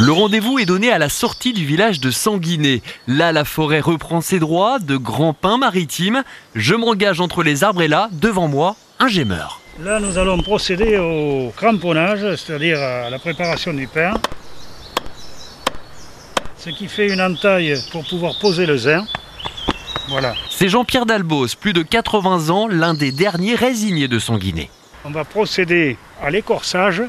Le rendez-vous est donné à la sortie du village de Sanguinet. Là, la forêt reprend ses droits de grands pins maritimes. Je m'engage entre les arbres et là, devant moi, un gémeur. Là, nous allons procéder au cramponnage, c'est-à-dire à la préparation du pain. Ce qui fait une entaille pour pouvoir poser le zin. Voilà. C'est Jean-Pierre Dalbos, plus de 80 ans, l'un des derniers résignés de Sanguinet. On va procéder à l'écorçage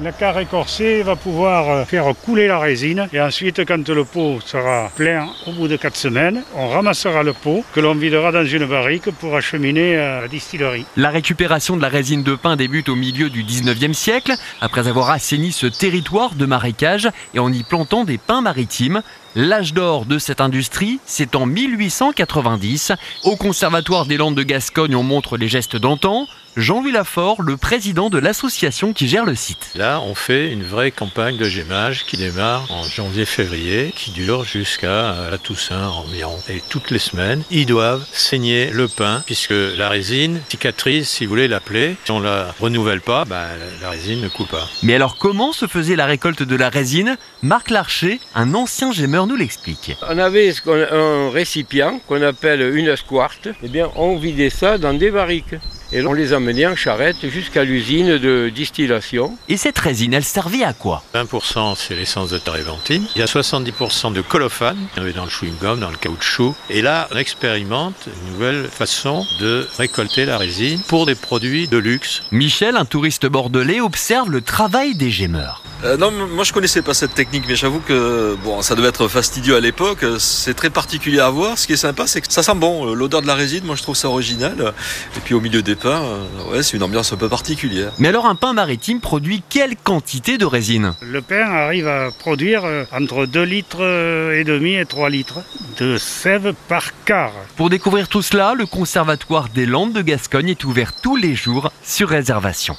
la carre écorcée va pouvoir euh, faire couler la résine et ensuite quand le pot sera plein au bout de 4 semaines, on ramassera le pot que l'on videra dans une barrique pour acheminer à la distillerie. La récupération de la résine de pin débute au milieu du 19e siècle, après avoir assaini ce territoire de marécage et en y plantant des pins maritimes. L'âge d'or de cette industrie, c'est en 1890. Au Conservatoire des Landes de Gascogne, on montre les gestes d'antan. Jean-Louis Lafort, le président de l'association qui gère le site. Là, on fait une vraie campagne de gémage qui démarre en janvier-février, qui dure jusqu'à la Toussaint environ. Et toutes les semaines, ils doivent saigner le pain, puisque la résine cicatrise, si vous voulez l'appeler. Si on la renouvelle pas, bah, la résine ne coupe pas. Mais alors, comment se faisait la récolte de la résine? Marc Larcher, un ancien gémeur, nous l'explique. On avait un récipient qu'on appelle une squarte. Eh bien, on vidait ça dans des barriques et on les amenait en charrette jusqu'à l'usine de distillation. Et cette résine, elle servait à quoi? 20% c'est l'essence de térébenthine, il y a 70% de colophane, il y avait dans le chewing-gum, dans le caoutchouc. Et là, on expérimente une nouvelle façon de récolter la résine pour des produits de luxe. Michel, un touriste bordelais, observe le travail des gémeurs. Euh, non, moi je connaissais pas cette technique, mais j'avoue que bon, ça devait être fastidieux à l'époque. C'est très particulier à voir. Ce qui est sympa, c'est que ça sent bon. L'odeur de la résine, moi je trouve ça original. Et puis au milieu des pain, euh, ouais, c'est une ambiance un peu particulière. Mais alors un pain maritime produit quelle quantité de résine? Le pain arrive à produire euh, entre 2 litres euh, et demi et 3 litres de sève par quart. Pour découvrir tout cela, le Conservatoire des Landes de Gascogne est ouvert tous les jours sur réservation.